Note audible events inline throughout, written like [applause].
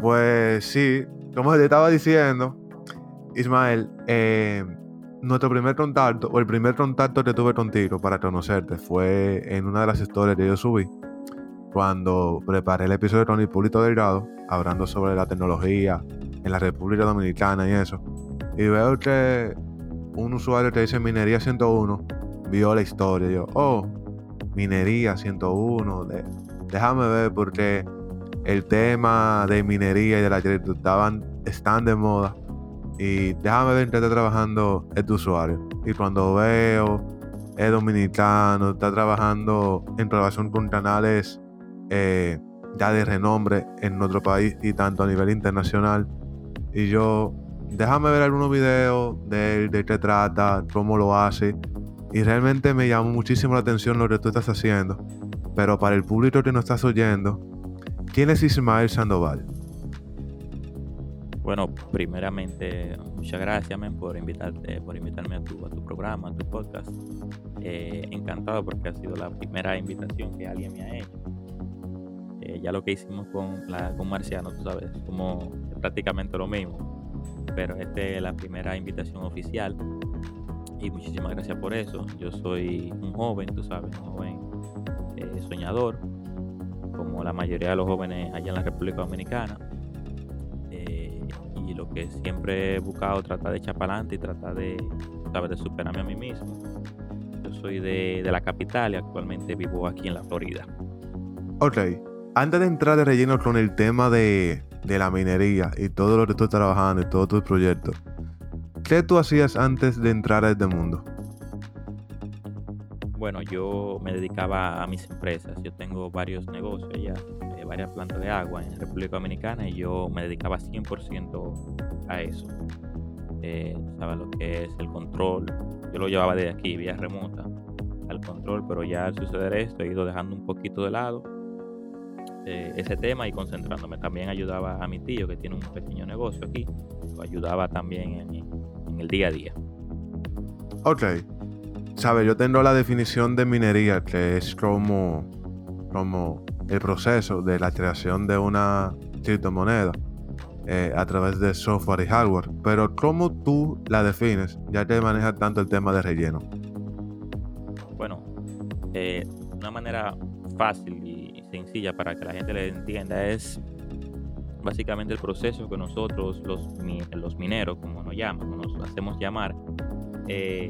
Pues sí, como te estaba diciendo, Ismael, eh, nuestro primer contacto, o el primer contacto que tuve contigo para conocerte, fue en una de las historias que yo subí, cuando preparé el episodio con Hipólito Delgado, hablando sobre la tecnología en la República Dominicana y eso. Y veo que un usuario que dice Minería 101 vio la historia. Y yo, oh, Minería 101, déjame ver porque el tema de minería y de la estaban, están de moda. Y déjame ver que está trabajando este usuario. Y cuando veo, es dominicano, está trabajando en relación con canales eh, ya de renombre en nuestro país y tanto a nivel internacional. Y yo, déjame ver algunos videos de él, de qué trata, cómo lo hace. Y realmente me llamó muchísimo la atención lo que tú estás haciendo. Pero para el público que nos estás oyendo, ¿quién es Ismael Sandoval? Bueno, primeramente, muchas gracias, por invitarte, por invitarme a tu, programa, a tu podcast. Eh, encantado porque ha sido la primera invitación que alguien me ha hecho. Eh, ya lo que hicimos con, la, Marciano, tú sabes, como prácticamente lo mismo. Pero esta es la primera invitación oficial. Y muchísimas gracias por eso. Yo soy un joven, tú sabes, un joven eh, soñador, como la mayoría de los jóvenes allá en la República Dominicana lo que siempre he buscado tratar de echar para adelante y tratar de, ¿sabes? de superarme a mí mismo. Yo soy de, la capital y actualmente vivo aquí en la Florida. Ok, antes de entrar de relleno con el tema de, de la minería y todo lo que tú estás trabajando y todos tus proyectos, ¿qué tú hacías antes de entrar a este mundo? Bueno, yo me dedicaba a mis empresas. Yo tengo varios negocios ya varias plantas de agua en República Dominicana y yo me dedicaba 100% a eso. Eh, ¿Sabes lo que es el control? Yo lo llevaba de aquí, vía remota, al control, pero ya al suceder esto he ido dejando un poquito de lado eh, ese tema y concentrándome. También ayudaba a mi tío que tiene un pequeño negocio aquí, lo ayudaba también en, el día a día. Ok. Sabes, yo tengo la definición de minería, que es como, como el proceso de la creación de una criptomoneda eh, a través de software y hardware. Pero ¿cómo tú la defines ya que manejas tanto el tema de relleno? Bueno, eh, una manera fácil y sencilla para que la gente le entienda es básicamente el proceso que nosotros, los, mineros, como nos llaman, nos hacemos llamar, eh,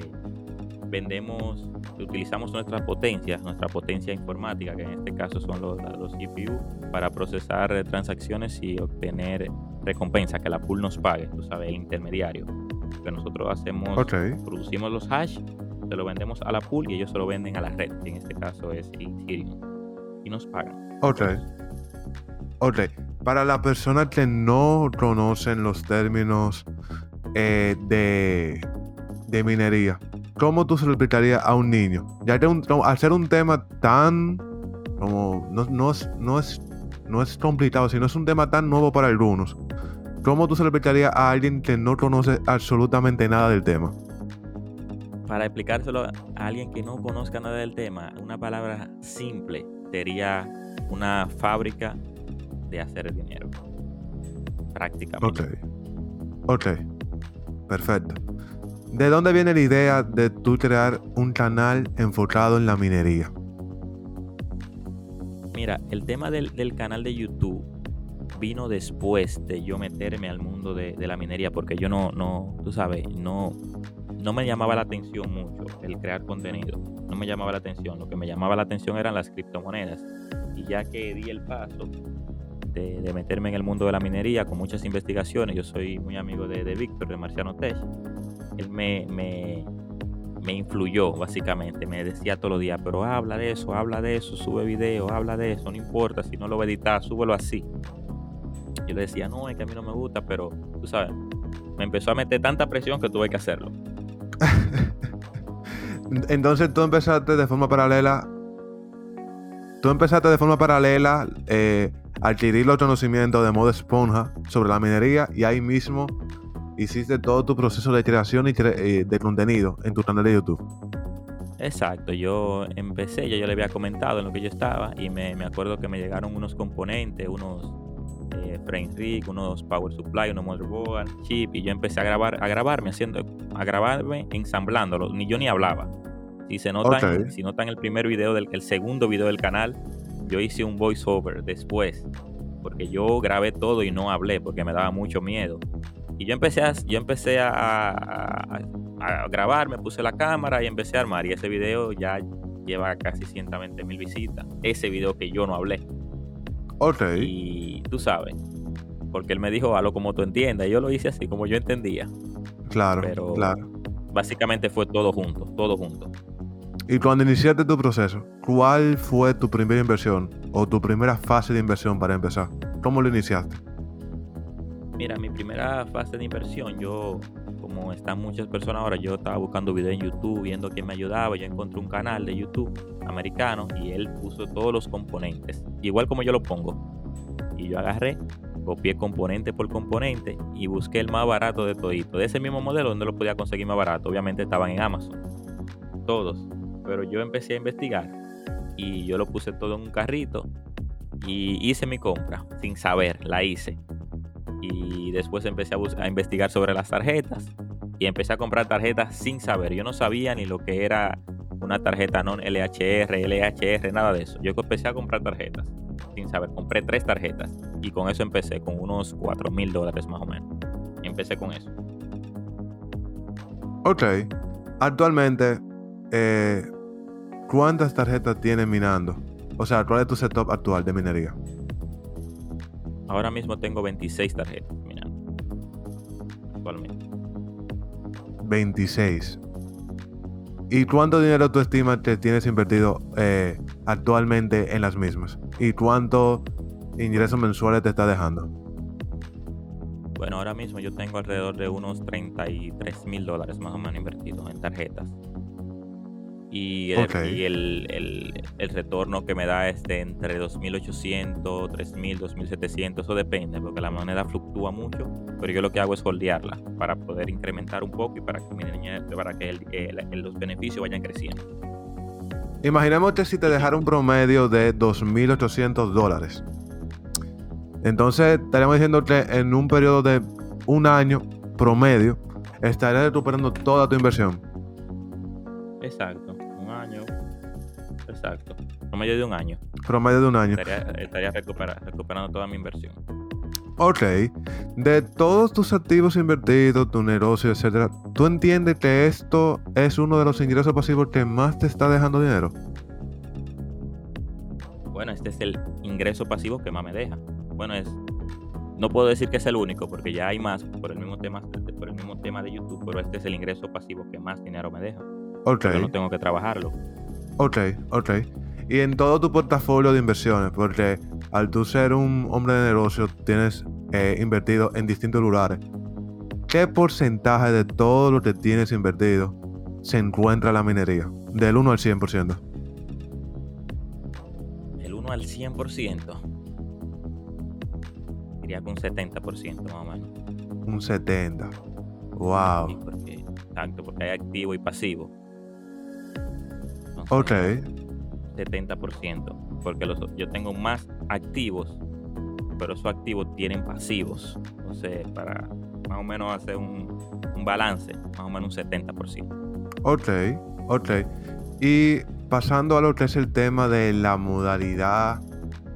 vendemos, utilizamos nuestra potencia, nuestra potencia informática, que en este caso son los, los GPU, para procesar transacciones y obtener recompensa, que la pool nos pague, tú sabes, el intermediario. Que nosotros hacemos, producimos los hash, se lo vendemos a la pool y ellos se lo venden a la red, que en este caso es Ethereum, y nos pagan. Ok. Ok. Para la persona que no conocen los términos eh, de, de minería, ¿cómo tú se lo explicarías a un niño? Ya que un, al ser un tema tan como no, no, es, no, es, no es complicado, sino es un tema tan nuevo para algunos. ¿Cómo tú se lo explicarías a alguien que no conoce absolutamente nada del tema? Para explicárselo a alguien que no conozca nada del tema, una palabra simple sería una fábrica de hacer dinero. Prácticamente. Ok. Ok. Perfecto. ¿De dónde viene la idea de tú crear un canal enfocado en la minería? Mira, el tema del, canal de YouTube vino después de yo meterme al mundo de, la minería, porque yo no, no, tú sabes, no, no me llamaba la atención mucho el crear contenido. No me llamaba la atención. Lo que me llamaba la atención eran las criptomonedas. Y ya que di el paso de, meterme en el mundo de la minería con muchas investigaciones, yo soy muy amigo de, de Víctor, de Marciano Tech él me, me, influyó básicamente, me decía todos los días, pero habla de eso, habla de eso, sube video, habla de eso, no importa, si no lo va a editar, súbelo así. Yo le decía, no, es que a mí no me gusta, pero tú sabes, me empezó a meter tanta presión que tuve que hacerlo. [laughs] Entonces tú empezaste de forma paralela, tú empezaste de forma paralela eh, a adquirir los conocimientos de modo esponja sobre la minería y ahí mismo hiciste todo tu proceso de creación y eh, de contenido en tu canal de YouTube. Exacto, yo empecé, ya yo le había comentado en lo que yo estaba y me, acuerdo que me llegaron unos componentes, unos eh, frame rig, unos power supply, unos motherboard, chip, y yo empecé a grabar, a grabarme haciendo, a grabarme ensamblándolo. Ni yo ni hablaba. Si se notan, si notan el primer video del, el segundo video del canal, yo hice un voiceover después, porque yo grabé todo y no hablé porque me daba mucho miedo. Y yo empecé a, yo empecé a, a, grabar, me puse la cámara y empecé a armar. Y ese video ya lleva casi 120 mil visitas. Ese video que yo no hablé. Ok. Y tú sabes, porque él me dijo, algo como tú entiendas. Y yo lo hice así, como yo entendía. Claro, Pero claro. Básicamente fue todo junto, todo junto. Y cuando iniciaste tu proceso, ¿cuál fue tu primera inversión o tu primera fase de inversión para empezar? ¿Cómo lo iniciaste? Mira, mi primera fase de inversión, yo, como están muchas personas ahora, yo estaba buscando videos en YouTube, viendo quién me ayudaba. Yo encontré un canal de YouTube americano y él puso todos los componentes, igual como yo lo pongo. Y yo agarré, copié componente por componente y busqué el más barato de todito. De ese mismo modelo, donde lo podía conseguir más barato. Obviamente estaban en Amazon. Todos. Pero yo empecé a investigar y yo lo puse todo en un carrito y hice mi compra sin saber, la hice y después empecé a, investigar sobre las tarjetas y empecé a comprar tarjetas sin saber. Yo no sabía ni lo que era una tarjeta non LHR, LHR, nada de eso. Yo empecé a comprar tarjetas sin saber. Compré tres tarjetas y con eso empecé, con unos 4 mil dólares más o menos. Empecé con eso. Ok. Actualmente, eh, ¿cuántas tarjetas tienes minando? O sea, ¿cuál es tu setup actual de minería? Ahora mismo tengo 26 tarjetas, mira. Actualmente. 26. ¿Y cuánto dinero tú estimas que tienes invertido eh, actualmente en las mismas? ¿Y cuánto ingresos mensuales te está dejando? Bueno, ahora mismo yo tengo alrededor de unos 33 mil dólares más o menos invertidos en tarjetas y, el, retorno que me da es de entre 2.800, 3.000, 2.700, eso depende, porque la moneda fluctúa mucho, pero yo lo que hago es holdearla para poder incrementar un poco y para que, para que los beneficios vayan creciendo. Imaginemos que si te dejara un promedio de 2.800 dólares. Entonces estaríamos diciendo que en un periodo de un año promedio estarías recuperando toda tu inversión. Exacto. Exacto. Promedio de un año. Promedio de un año. Estaría, recuperando toda mi inversión. Ok. De todos tus activos invertidos, tu negocio, etcétera, ¿tú entiendes que esto es uno de los ingresos pasivos que más te está dejando dinero? Bueno, este es el ingreso pasivo que más me deja. Bueno, es no puedo decir que es el único porque ya hay más por el mismo tema por el mismo tema de YouTube, pero este es el ingreso pasivo que más dinero me deja. Ok. Yo no tengo que trabajarlo. Ok, ok. Y en todo tu portafolio de inversiones, porque al tú ser un hombre de negocio, tienes eh, invertido en distintos lugares. ¿Qué porcentaje de todo lo que tienes invertido se encuentra en la minería? Del 1 al 100%. Del 1 al 100%. Diría que un 70% más o menos. Un 70. Wow. exacto, porque hay activo y pasivo. Ok. 70%, porque los, yo tengo más activos, pero esos activos tienen pasivos. Entonces, para más o menos hacer un, balance, más o menos un 70%. Ok, ok. Y pasando a lo que es el tema de la modalidad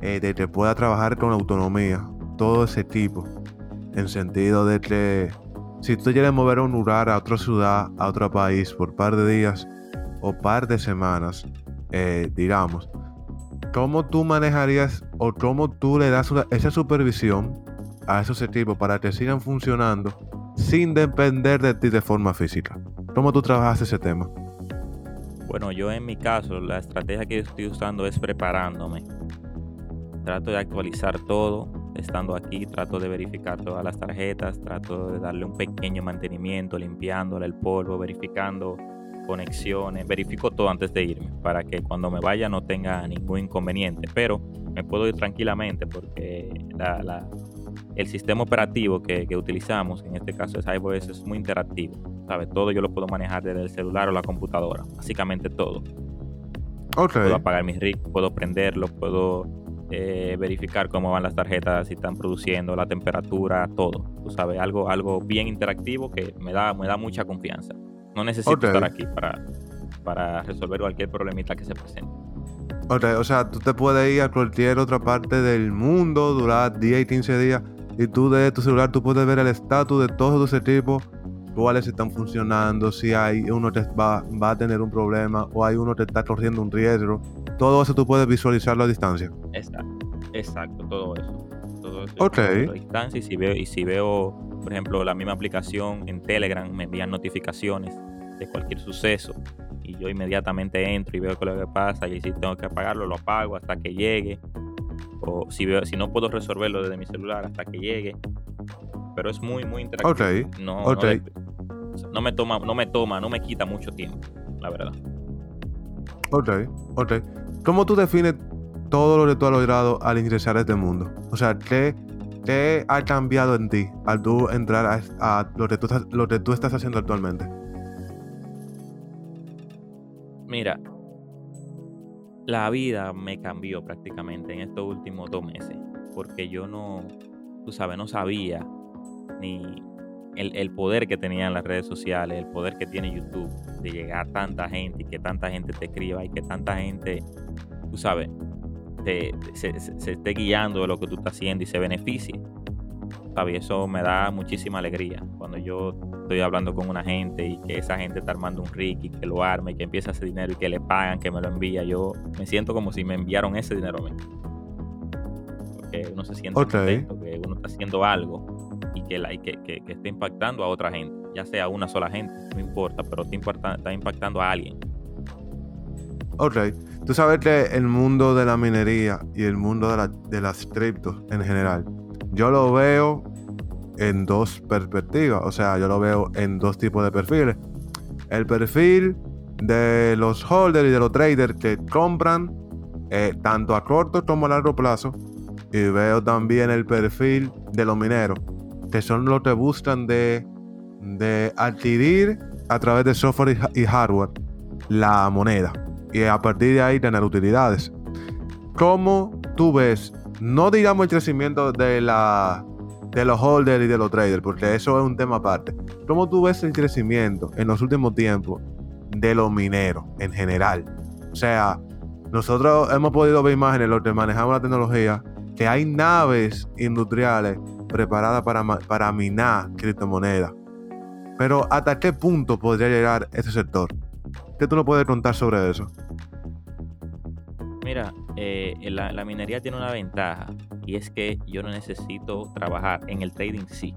eh, de que pueda trabajar con autonomía, todo ese tipo, en sentido de que si tú quieres mover un lugar a otra ciudad, a otro país por un par de días, o par de semanas, eh, digamos, ¿cómo tú manejarías o cómo tú le das esa supervisión a esos equipos para que sigan funcionando sin depender de ti de forma física? ¿Cómo tú trabajas ese tema? Bueno, yo en mi caso, la estrategia que estoy usando es preparándome. Trato de actualizar todo estando aquí, trato de verificar todas las tarjetas, trato de darle un pequeño mantenimiento, limpiándole el polvo, verificando conexiones, verifico todo antes de irme para que cuando me vaya no tenga ningún inconveniente, pero me puedo ir tranquilamente porque el sistema operativo que, utilizamos, en este caso es iOS, es muy interactivo, ¿sabe? Todo yo lo puedo manejar desde el celular o la computadora, básicamente todo. Puedo apagar mis rigs, puedo prenderlo, puedo eh, verificar cómo van las tarjetas, si están produciendo, la temperatura, todo. Tú sabes, algo, algo bien interactivo que me da, me da mucha confianza. No necesito estar aquí para, para resolver cualquier problemita que se presente. Ok, o sea, tú te puedes ir a cualquier otra parte del mundo, durar 10 y 15 días, y tú de tu celular tú puedes ver el estatus de todos tus equipos, cuáles están funcionando, si hay uno que va, va, a tener un problema o hay uno que está corriendo un riesgo. Todo eso tú puedes visualizarlo a distancia. Exacto, exacto, todo eso. Todo eso ok. A distancia y si veo, y si veo, por ejemplo, la misma aplicación en Telegram, me envían notificaciones de cualquier suceso y yo inmediatamente entro y veo qué es lo que pasa y si tengo que apagarlo, lo apago hasta que llegue. O si, veo, si no puedo resolverlo desde mi celular hasta que llegue. Pero es muy, muy interactivo. Ok, No, ok. no, no me toma, no me toma, no me quita mucho tiempo, la verdad. Ok, ok. ¿Cómo tú defines todo lo que tú has logrado al ingresar a este mundo? O sea, ¿qué, qué ha cambiado en ti al tú entrar a, lo, que tú estás, lo que tú estás haciendo actualmente? Mira, la vida me cambió prácticamente en estos últimos dos meses, porque yo no, tú sabes, no sabía ni el, el, poder que tenían las redes sociales, el poder que tiene YouTube de llegar a tanta gente y que tanta gente te escriba y que tanta gente, tú sabes, te, se, se, se, esté guiando de lo que tú estás haciendo y se beneficie. ¿Sabes? Eso me da muchísima alegría cuando yo estoy hablando con una gente y que esa gente está armando un rig y que lo arme y que empieza ese dinero y que le pagan, que me lo envía. Yo me siento como si me enviaron ese dinero a mí. Porque uno se siente okay. contento, que uno está haciendo algo y que, la, y que, que, que esté impactando a otra gente, ya sea una sola gente, no importa, pero está, está impactando a alguien. Ok, tú sabes que el mundo de la minería y el mundo de, la, de las criptos en general, yo lo veo en dos perspectivas, o sea, yo lo veo en dos tipos de perfiles. El perfil de los holders y de los traders que compran eh, tanto a corto como a largo plazo. Y veo también el perfil de los mineros, que son los que buscan de, de adquirir a través de software y hardware la moneda. Y a partir de ahí tener utilidades. ¿Cómo tú ves, no digamos el crecimiento de la de los holders y de los traders, porque eso es un tema aparte. ¿Cómo tú ves el crecimiento en los últimos tiempos de los mineros en general? O sea, nosotros hemos podido ver imágenes, los que manejamos la tecnología, que hay naves industriales preparadas para, para minar criptomonedas. Pero ¿hasta qué punto podría llegar ese sector? ¿Qué tú nos puedes contar sobre eso? Mira, eh, la, la, minería tiene una ventaja y es que yo no necesito trabajar en el trading sí.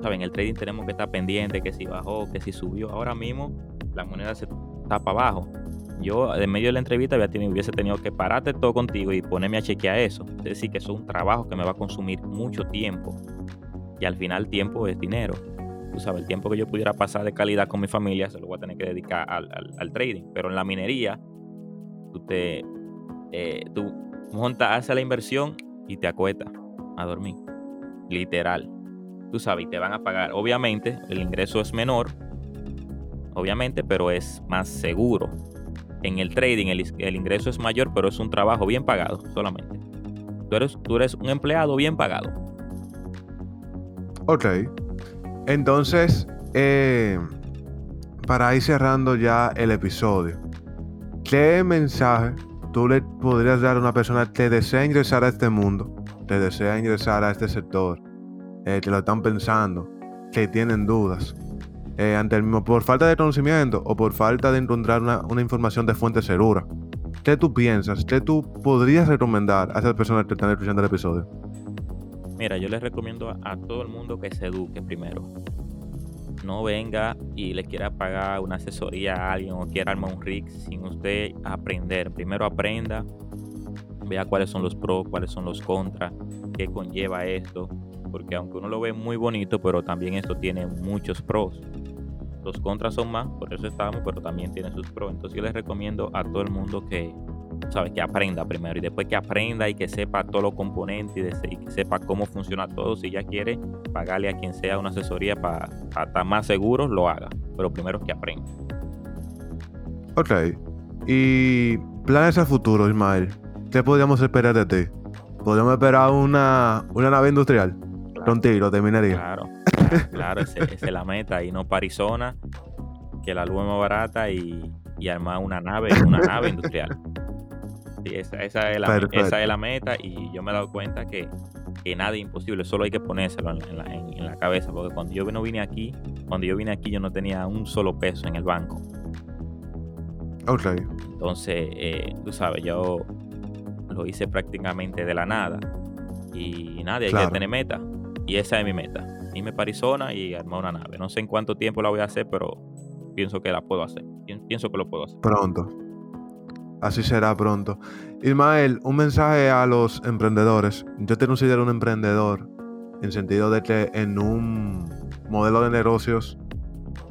¿Saben? En el trading tenemos que estar pendiente que si bajó, que si subió. Ahora mismo la moneda se para abajo. Yo en medio de la entrevista había tenido, hubiese tenido que pararte todo contigo y ponerme a chequear eso. Es decir, que eso es un trabajo que me va a consumir mucho tiempo. Y al final tiempo es dinero. Tú sabes, el tiempo que yo pudiera pasar de calidad con mi familia se lo voy a tener que dedicar al, al, trading. Pero en la minería, tú te, eh, tú montas, haces la inversión y te acuestas a dormir. Literal. Tú sabes, y te van a pagar. Obviamente, el ingreso es menor. Obviamente, pero es más seguro. En el trading, el, el ingreso es mayor, pero es un trabajo bien pagado solamente. Tú eres, tú eres un empleado bien pagado. Ok. Entonces, eh, para ir cerrando ya el episodio, ¿qué mensaje tú le podrías dar a una persona que desea ingresar a este mundo, que desea ingresar a este sector, eh, que lo están pensando, que tienen dudas, eh, ante el mismo, por falta de conocimiento o por falta de encontrar una, una, información de fuente segura? ¿Qué tú piensas? ¿Qué tú podrías recomendar a esas personas que están escuchando el episodio? Mira, yo les recomiendo a, todo el mundo que se eduque primero no venga y le quiera pagar una asesoría a alguien o quiera armar un rig sin usted aprender. Primero aprenda, vea cuáles son los pros, cuáles son los contras, qué conlleva esto. Porque aunque uno lo ve muy bonito, pero también esto tiene muchos pros. Los contras son más, por eso estamos, pero también tiene sus pros. Entonces yo les recomiendo a todo el mundo que, ¿sabes? Que aprenda primero y después que aprenda y que sepa todos los componentes y, que sepa cómo funciona todo. Si ya quiere pagarle a quien sea una asesoría para pa estar más seguro, lo haga. Pero primero que aprenda. Ok. Y planes a futuro, Ismael. ¿qué podríamos esperar de ti? ¿Podríamos esperar una, una nave industrial? Con tiro de minería. Claro, claro, esa es la meta. Y no para Arizona, que la luz es más barata y, y armar una nave, una nave industrial. Sí, esa, esa, es la, esa, es la, meta y yo me he dado cuenta que, que nada es imposible, solo hay que ponérselo en, la, en, la, cabeza, porque cuando yo no vine aquí, cuando yo vine aquí yo no tenía un solo peso en el banco. Entonces, eh, tú sabes, yo lo hice prácticamente de la nada y nada, hay que tener meta y esa es mi meta. Irme para Arizona y armar una nave. No sé en cuánto tiempo la voy a hacer, pero pienso que la puedo hacer. Pienso que lo puedo hacer. Pronto. Así será pronto. Ismael, un mensaje a los emprendedores. Yo te considero un emprendedor en sentido de que en un modelo de negocios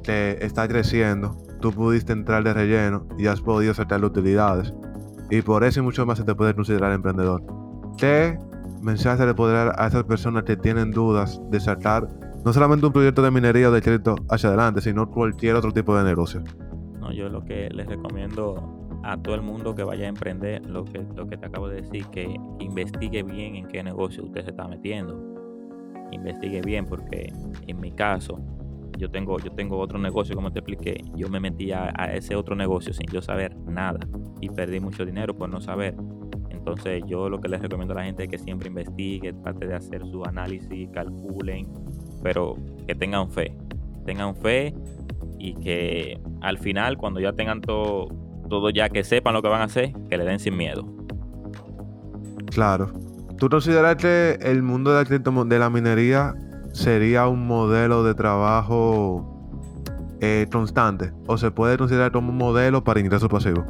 que está creciendo, tú pudiste entrar de relleno y has podido sacar utilidades. Y por eso y mucho más se te puede considerar emprendedor. ¿Qué mensaje le podrá a esas personas que tienen dudas de sacar no solamente un proyecto de minería o de crédito hacia adelante, sino cualquier otro tipo de negocio? No, yo lo que les recomiendo a todo el mundo que vaya a emprender, lo que, lo que te acabo de decir, que investigue bien en qué negocio usted se está metiendo. Investigue bien porque en mi caso, yo tengo, yo tengo otro negocio, como te expliqué, yo me metí a, ese otro negocio sin yo saber nada y perdí mucho dinero por no saber. Entonces yo lo que les recomiendo a la gente es que siempre investigue, trate de hacer su análisis, calculen, pero que tengan fe. Tengan fe y que al final, cuando ya tengan todo, todo ya que sepan lo que van a hacer, que le den sin miedo. Claro. ¿Tú consideras que el mundo de la minería sería un modelo de trabajo eh, constante? ¿O se puede considerar como un modelo para ingreso pasivo?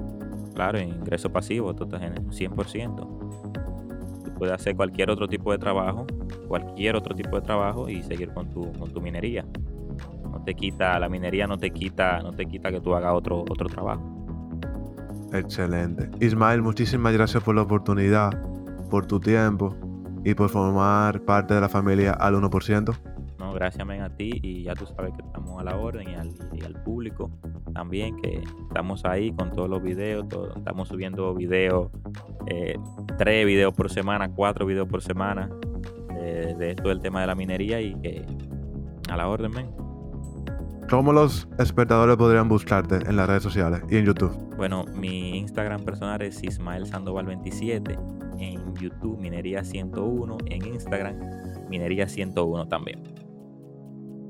Claro, ingreso pasivo, tú estás en 100%. Tú puedes hacer cualquier otro tipo de trabajo, cualquier otro tipo de trabajo y seguir con tu, con tu minería. No te quita, la minería no te quita, no te quita que tú hagas otro, otro trabajo. Excelente. Ismael, muchísimas gracias por la oportunidad, por tu tiempo y por formar parte de la familia al 1%. No, gracias a ti y ya tú sabes que estamos a la orden y al, público también que estamos ahí con todos los videos, estamos subiendo videos, eh, tres videos por semana, cuatro videos por semana eh, de esto del tema de la minería y que a la orden, men. ¿Cómo los espectadores podrían buscarte en las redes sociales y en YouTube? Bueno, mi Instagram personal es Ismael Sandoval 27, en YouTube Minería 101, en Instagram Minería 101 también.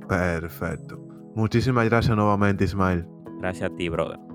Perfecto. Muchísimas gracias nuevamente, Ismael. Gracias a ti, brother.